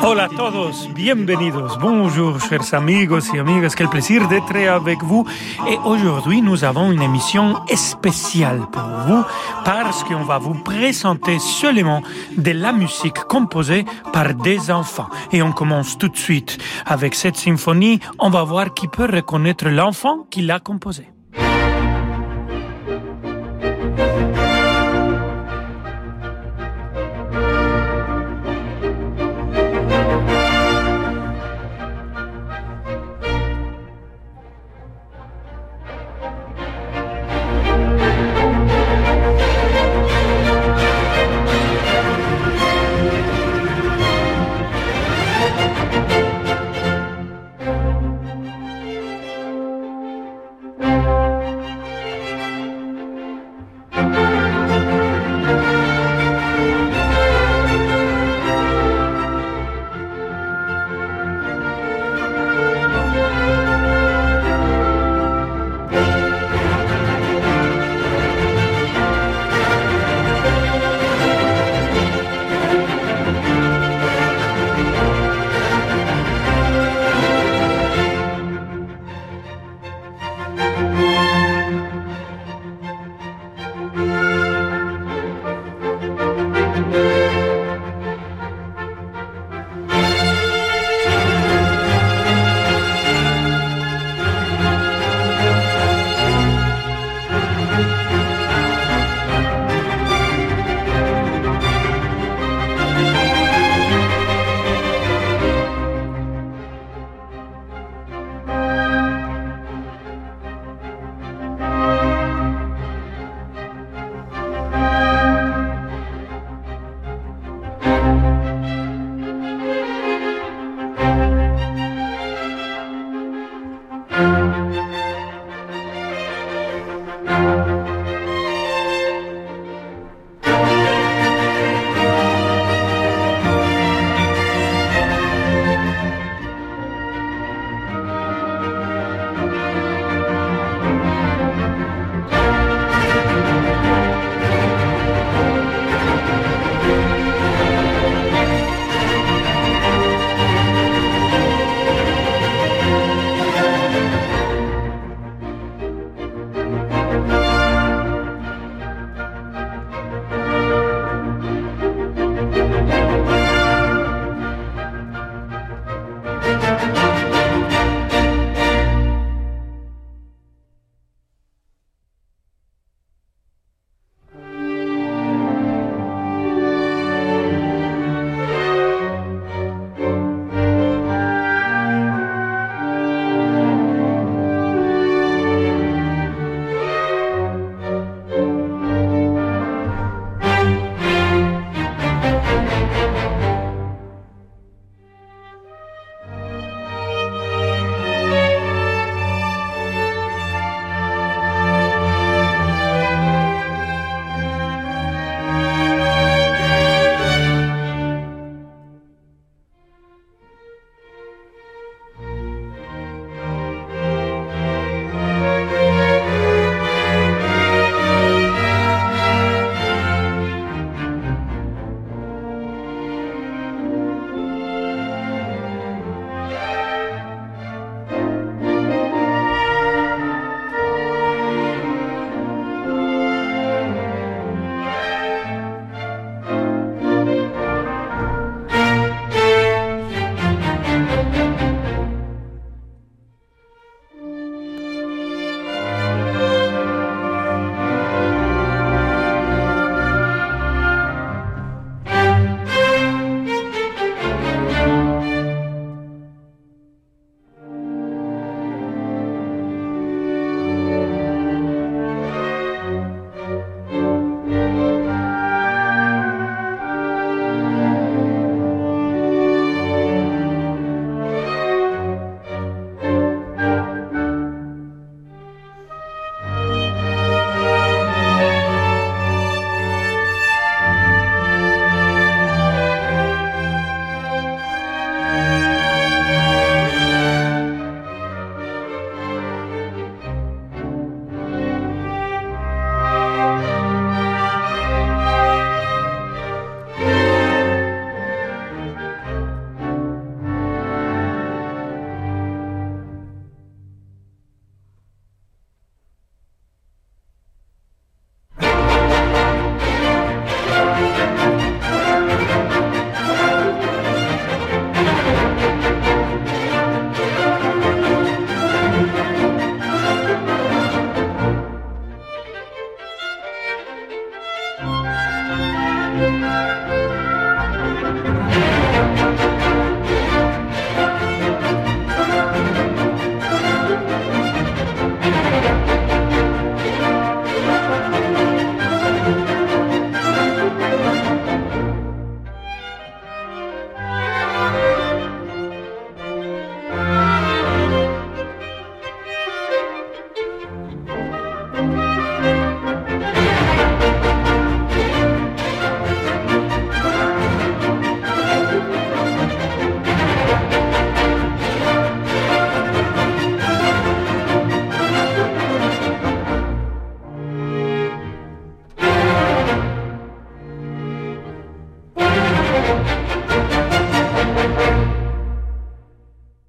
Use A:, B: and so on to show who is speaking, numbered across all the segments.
A: Hola a todos, bienvenidos. Bonjour, chers amigos y amigas. Quel plaisir d'être avec vous. Et aujourd'hui, nous avons une émission spéciale pour vous parce qu'on va vous présenter seulement de la musique composée par des enfants. Et on commence tout de suite avec cette symphonie. On va voir qui peut reconnaître l'enfant qui l'a composée.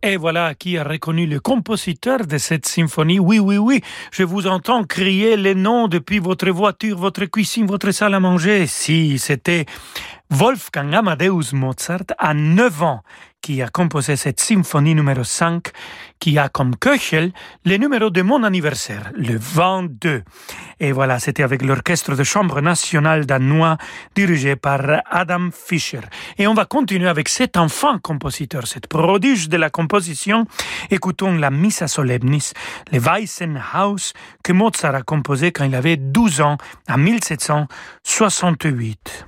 A: Et voilà qui a reconnu le compositeur de cette symphonie. Oui, oui, oui, je vous entends crier les noms depuis votre voiture, votre cuisine, votre salle à manger. Si, c'était Wolfgang Amadeus Mozart à 9 ans qui a composé cette symphonie numéro 5 qui a comme Köchel le numéro de mon anniversaire, le 22. Et voilà, c'était avec l'Orchestre de Chambre nationale danois dirigé par Adam Fischer. Et on va continuer avec cet enfant compositeur, cet prodige de la composition. Écoutons la Missa Solemnis, le Weissenhaus que Mozart a composé quand il avait 12 ans, en 1768.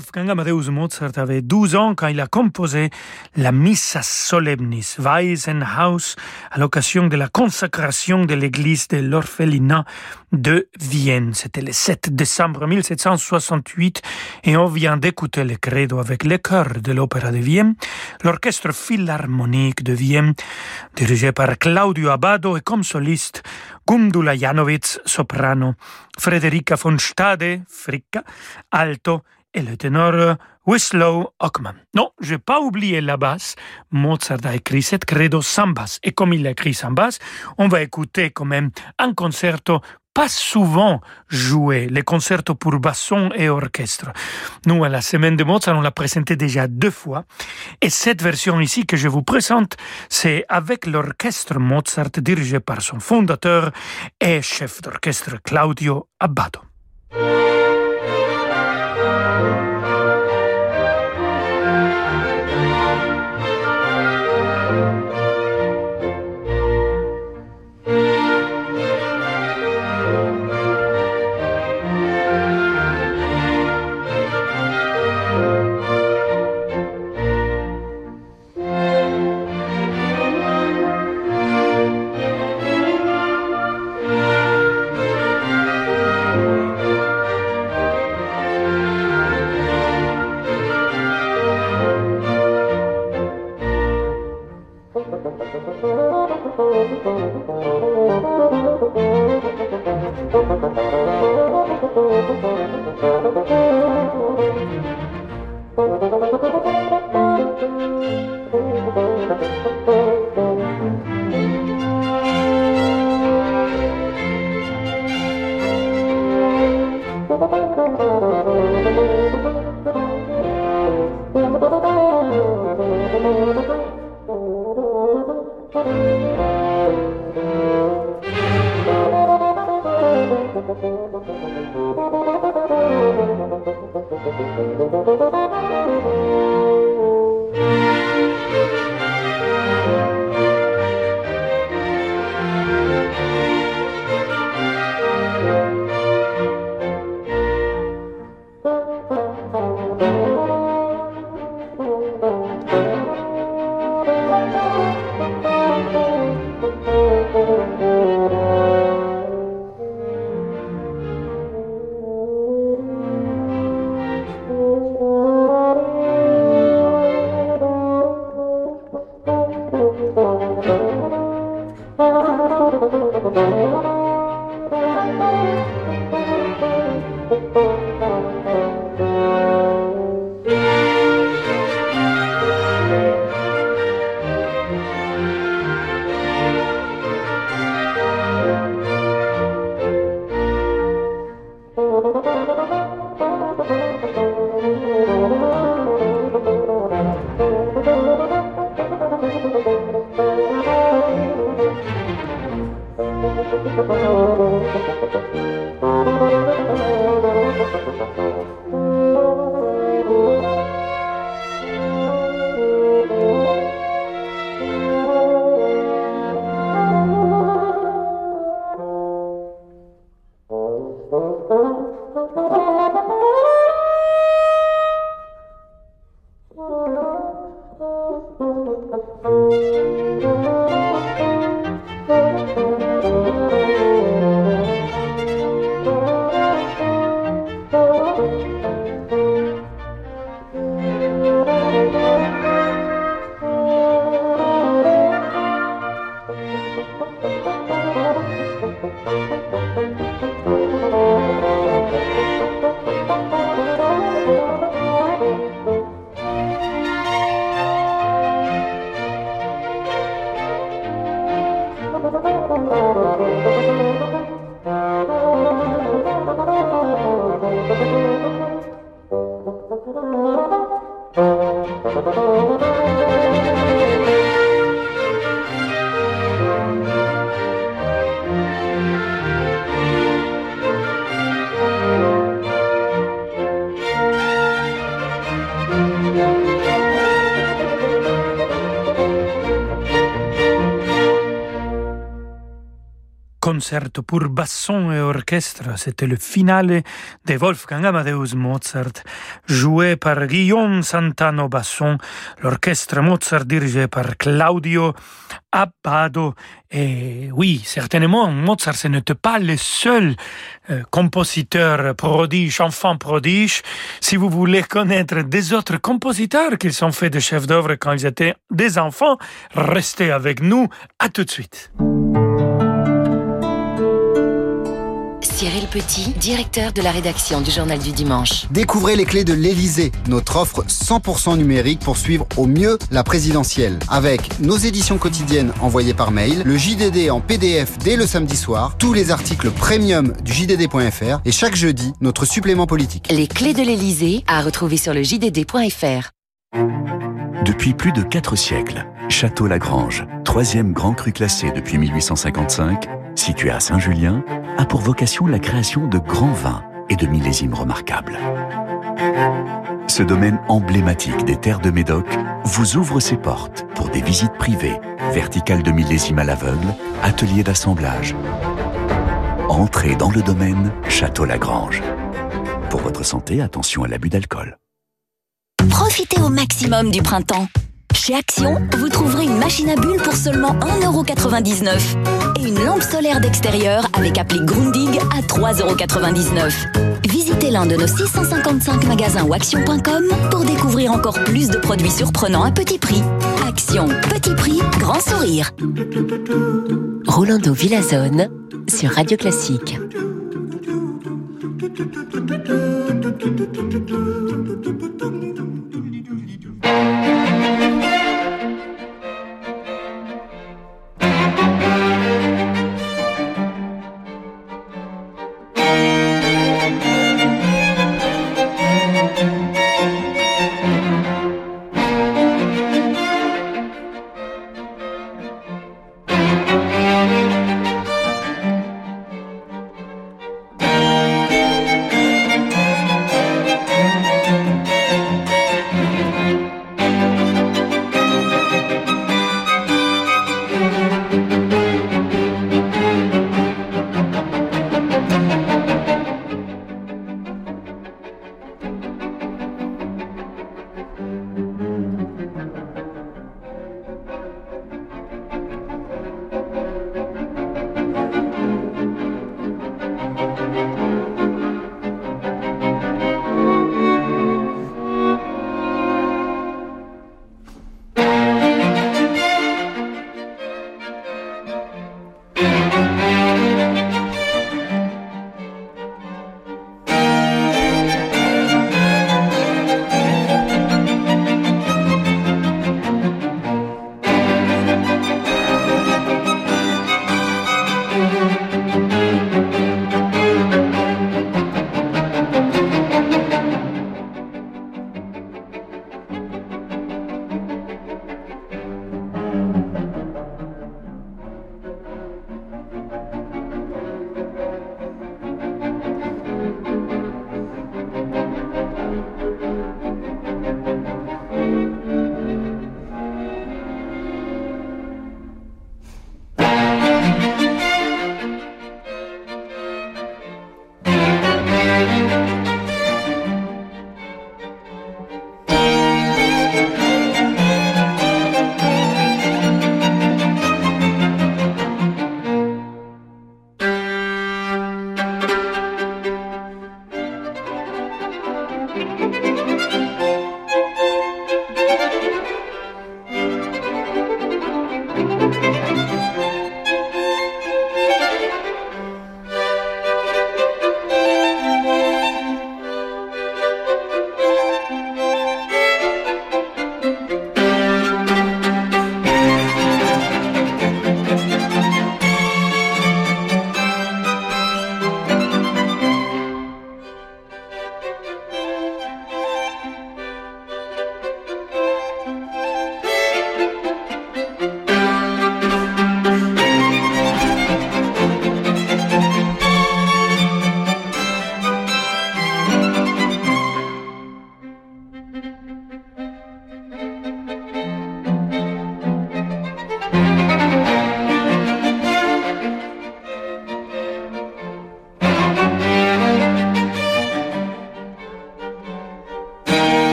A: Wolfgang Amadeus Mozart avait 12 ans quand il a composé la Missa Solemnis Waisenhaus à l'occasion de la consacration de l'église de l'orphelinat de Vienne. C'était le 7 décembre 1768 et on vient d'écouter le credo avec le chœur de l'Opéra de Vienne, l'orchestre philharmonique de Vienne, dirigé par Claudio Abbado et comme soliste Gundula Janowitz, soprano, Frederica von Stade, fricca, alto et le ténor Winslow Ockman. Non, je n'ai pas oublié la basse. Mozart a écrit cette credo sans basse. Et comme il a écrit sans basse, on va écouter quand même un concerto pas souvent joué, les concertos pour basson et orchestre. Nous, à la semaine de Mozart, on l'a présenté déjà deux fois. Et cette version ici que je vous présente, c'est avec l'orchestre Mozart dirigé par son fondateur et chef d'orchestre Claudio Abbado. Concerto pour basson et orchestre. C'était le finale de Wolfgang Amadeus Mozart, joué par Guillaume Santano basson, l'orchestre Mozart dirigé par Claudio Abbado. Et oui, certainement, Mozart, ce n'était pas le seul euh, compositeur prodige, enfant prodige. Si vous voulez connaître des autres compositeurs qui sont faits de chefs d'œuvre quand ils étaient des enfants, restez avec nous. À tout de suite.
B: Cyril Petit, directeur de la rédaction du Journal du Dimanche.
C: Découvrez les clés de l'Elysée, notre offre 100% numérique pour suivre au mieux la présidentielle. Avec nos éditions quotidiennes envoyées par mail, le JDD en PDF dès le samedi soir, tous les articles premium du JDD.fr et chaque jeudi, notre supplément politique.
B: Les clés de l'Elysée à retrouver sur le JDD.fr.
D: Depuis plus de 4 siècles, Château Lagrange, troisième grand cru classé depuis 1855, situé à Saint-Julien, a pour vocation la création de grands vins et de millésimes remarquables. Ce domaine emblématique des terres de Médoc vous ouvre ses portes pour des visites privées, verticales de millésimes à l'aveugle, ateliers d'assemblage. Entrez dans le domaine Château Lagrange. Pour votre santé, attention à l'abus d'alcool.
E: Profitez au maximum du printemps. Chez Action, vous trouverez une machine à bulles pour seulement 1,99€ et une lampe solaire d'extérieur avec appli Grundig à 3,99€. Visitez l'un de nos 655 magasins ou action.com pour découvrir encore plus de produits surprenants à petit prix. Action, petit prix, grand sourire.
B: Rolando Villazone sur Radio Classique.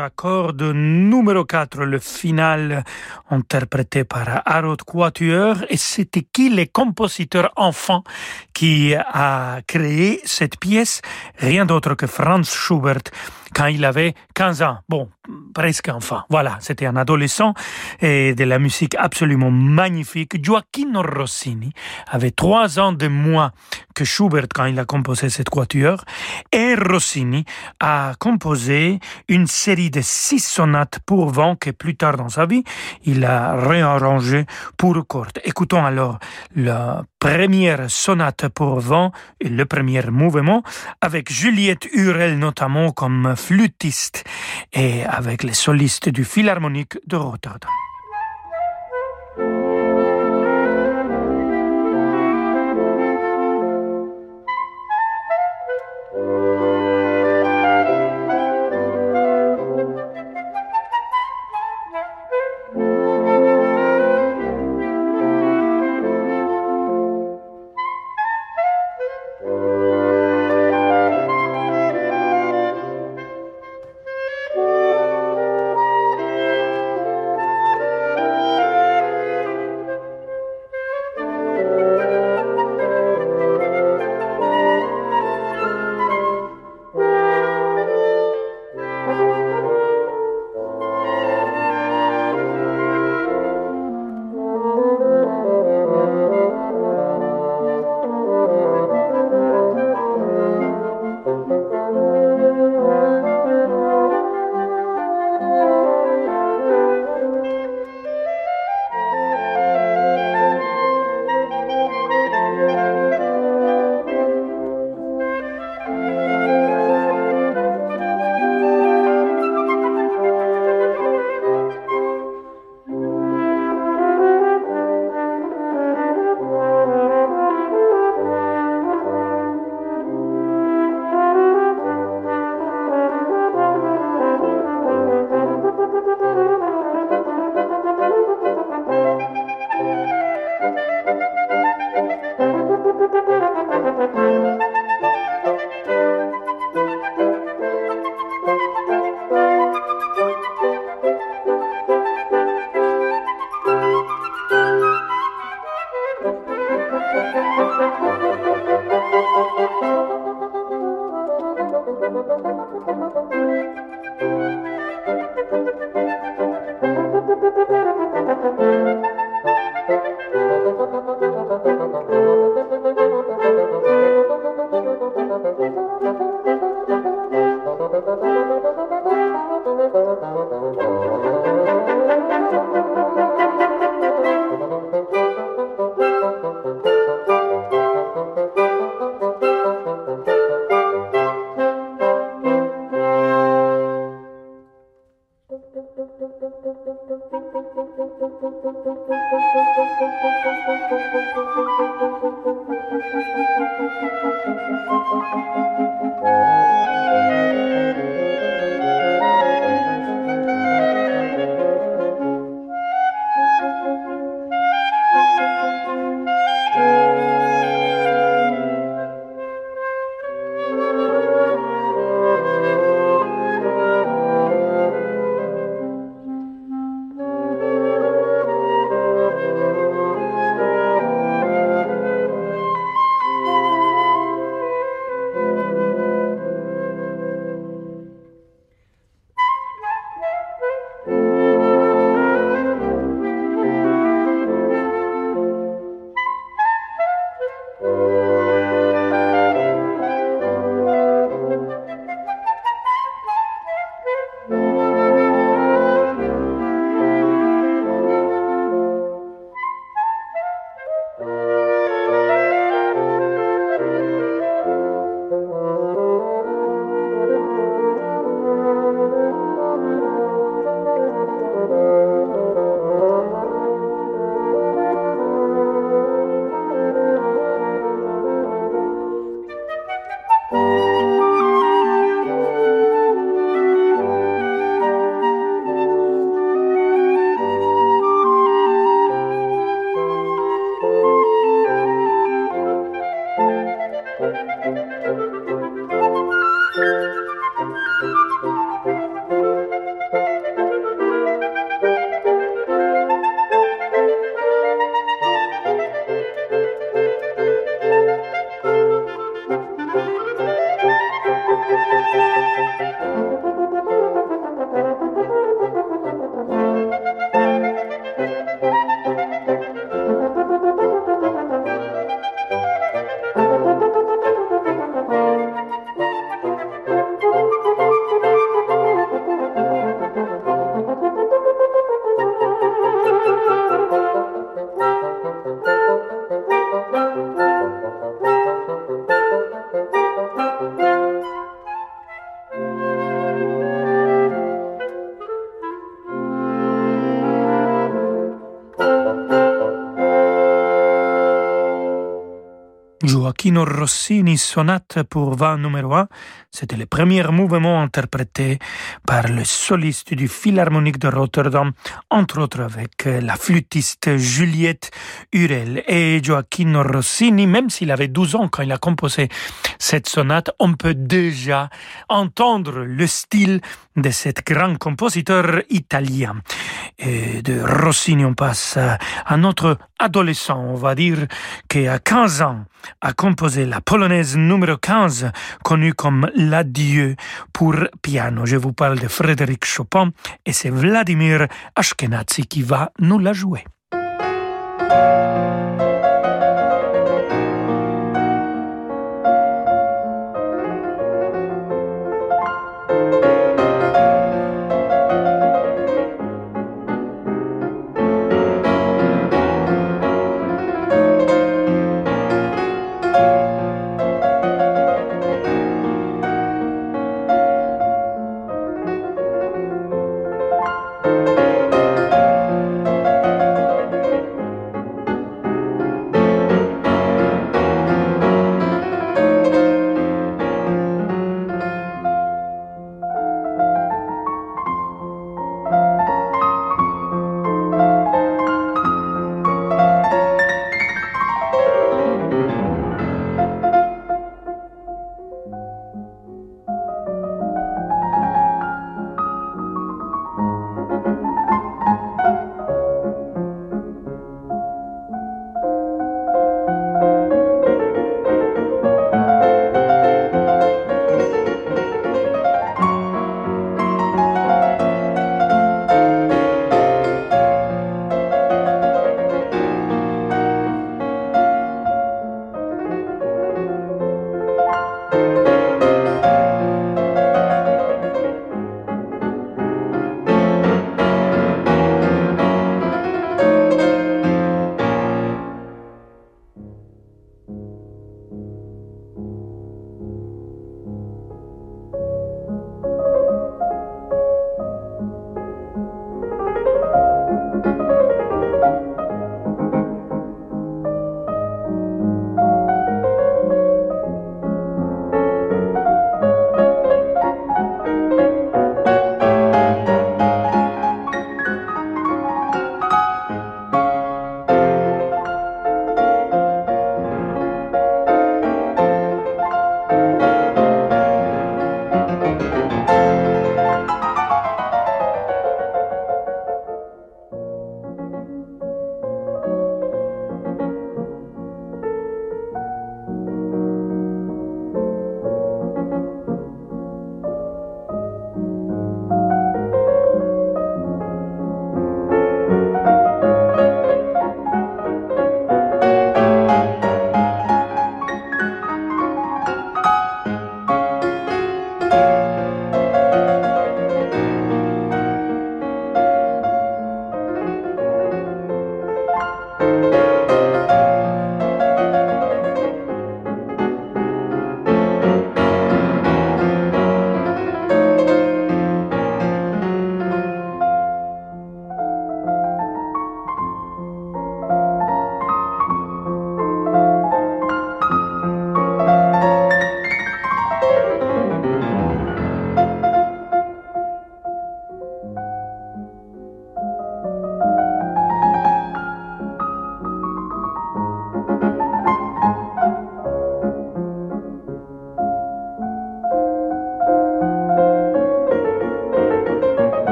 A: À cordes numéro 4, le final interprété par Harold Quatuor. Et c'était qui les compositeurs enfants qui a créé cette pièce? Rien d'autre que Franz Schubert quand il avait 15 ans. Bon, presque enfant. Voilà, c'était un adolescent et de la musique absolument magnifique. Gioacchino Rossini avait trois ans de moins que Schubert quand il a composé cette quatuor et Rossini a composé une série de six sonates pour que plus tard dans sa vie, il a réarrangé pour cordes. Écoutons alors la première sonate pour vent et le premier mouvement avec Juliette Hurel notamment comme flûtiste et avec les solistes du Philharmonique de Rotterdam. Gioacchino Rossini, sonate pour vin numéro 1. C'était le premier mouvement interprété par le soliste du Philharmonique de Rotterdam, entre autres avec la flûtiste Juliette Hurel. Et Gioacchino Rossini, même s'il avait 12 ans quand il a composé cette sonate, on peut déjà entendre le style de cet grand compositeur italien. Et de Rossini, on passe à notre adolescent, on va dire, qui à 15 ans a composé la polonaise numéro 15, connue comme l'adieu pour piano. Je vous parle de Frédéric Chopin et c'est Vladimir Ashkenazi qui va nous la jouer.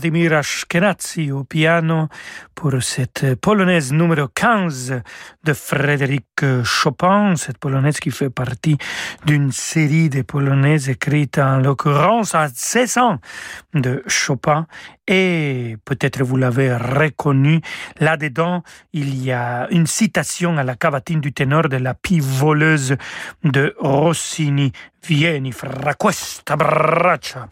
A: Vladimir Ashkenazi au piano pour cette polonaise numéro 15 de Frédéric Chopin, cette polonaise qui fait partie d'une série de polonaises écrites en l'occurrence à 16 ans de Chopin et peut-être vous l'avez reconnu, là-dedans il y a une citation à la cavatine du ténor de la pie voleuse de Rossini, Vieni fra questa braccia.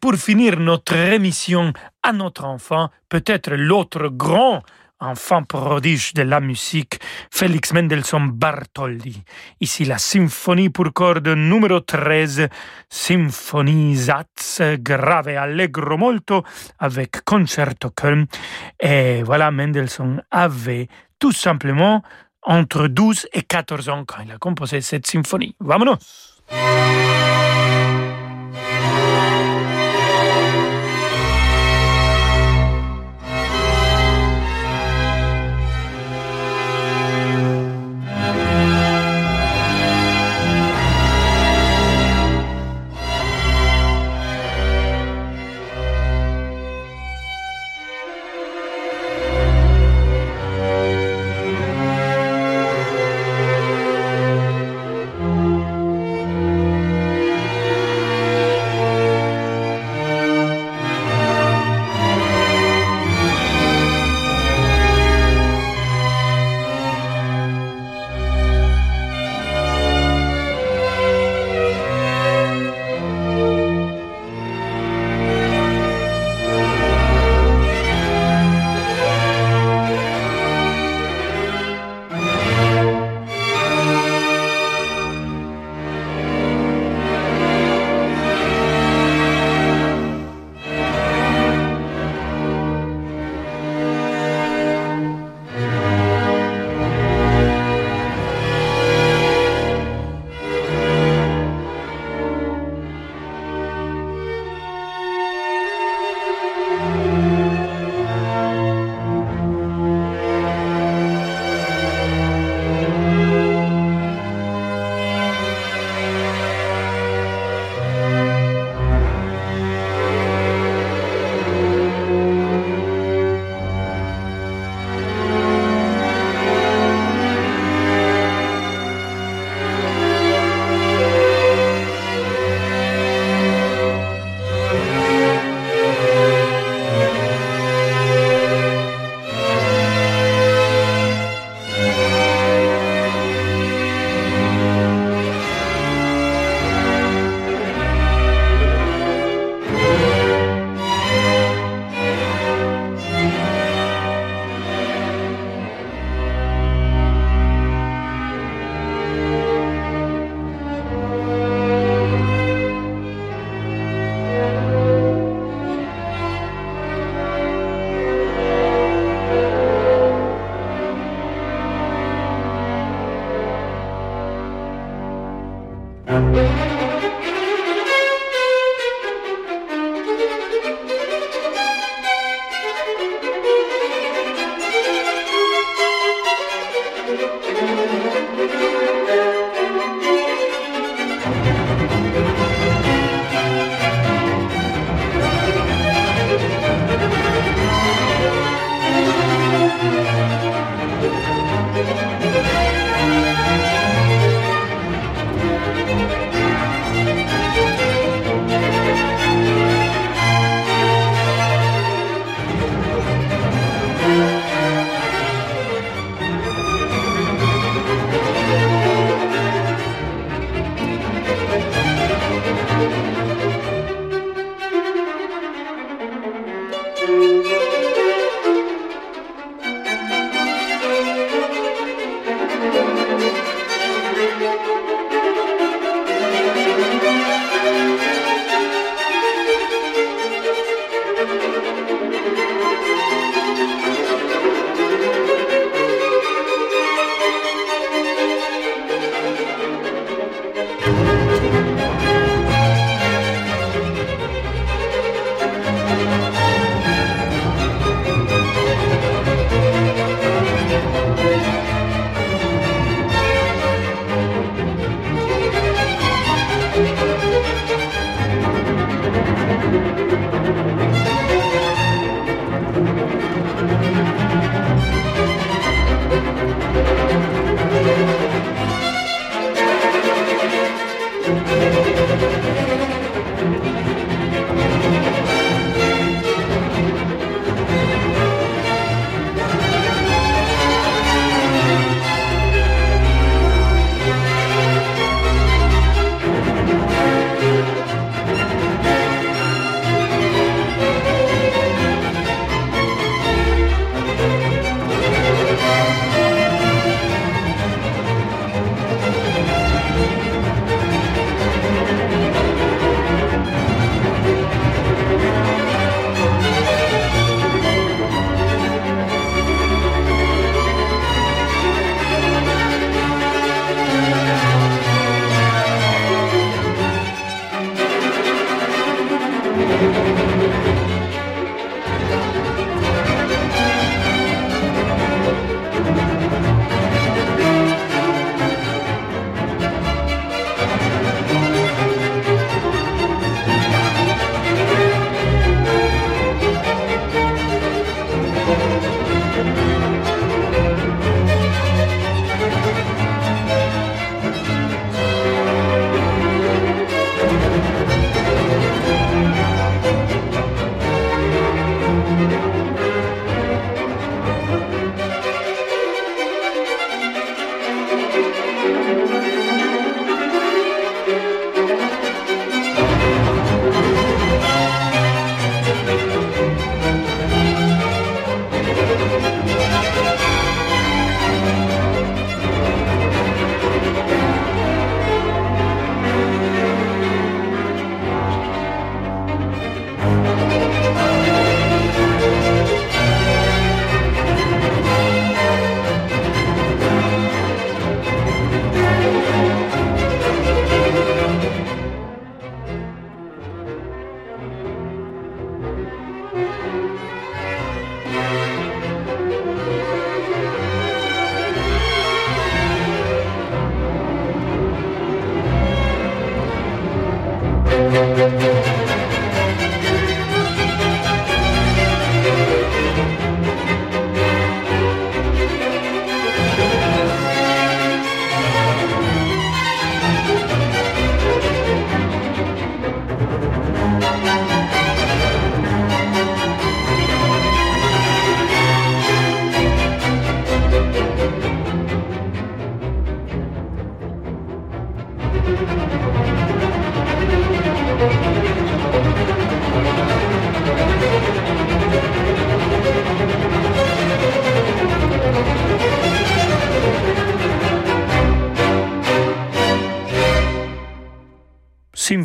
A: Pour finir notre émission à notre enfant, peut-être l'autre grand enfant prodige de la musique, Félix Mendelssohn Bartholdy. Ici la symphonie pour cordes numéro 13, Symphonie Satz, grave allegro molto, avec concerto Köln. Et voilà, Mendelssohn avait tout simplement entre 12 et 14 ans quand il a composé cette symphonie. Vamonos!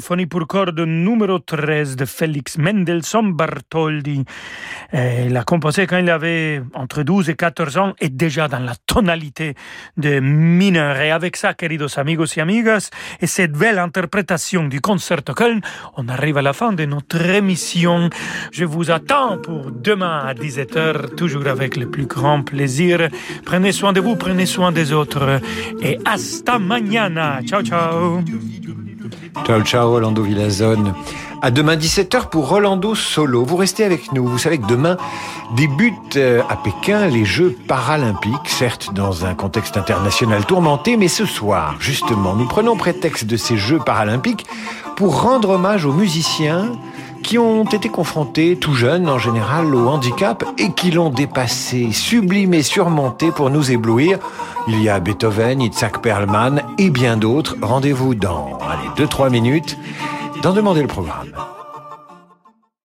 A: Symphonie pour cordes numéro 13 de Félix Mendelssohn Bartholdy. Il l'a composé quand il avait entre 12 et 14 ans et déjà dans la tonalité de mineur. Et avec ça, queridos amigos y amigas, et cette belle interprétation du concerto Köln, on arrive à la fin de notre émission. Je vous attends pour demain à 17h, toujours avec le plus grand plaisir. Prenez soin de vous, prenez soin des autres. Et hasta mañana. Ciao, ciao.
F: Ciao, ciao, Rolando Villazone. À demain 17h pour Rolando Solo. Vous restez avec nous. Vous savez que demain débutent euh, à Pékin les Jeux paralympiques, certes dans un contexte international tourmenté, mais ce soir, justement, nous prenons prétexte de ces Jeux paralympiques pour rendre hommage aux musiciens qui ont été confrontés, tout jeunes en général, au handicap et qui l'ont dépassé, sublimé, surmonté pour nous éblouir. Il y a Beethoven, Itzhak Perlman et bien d'autres. Rendez-vous dans, allez, 2-3 minutes d'en demander le programme.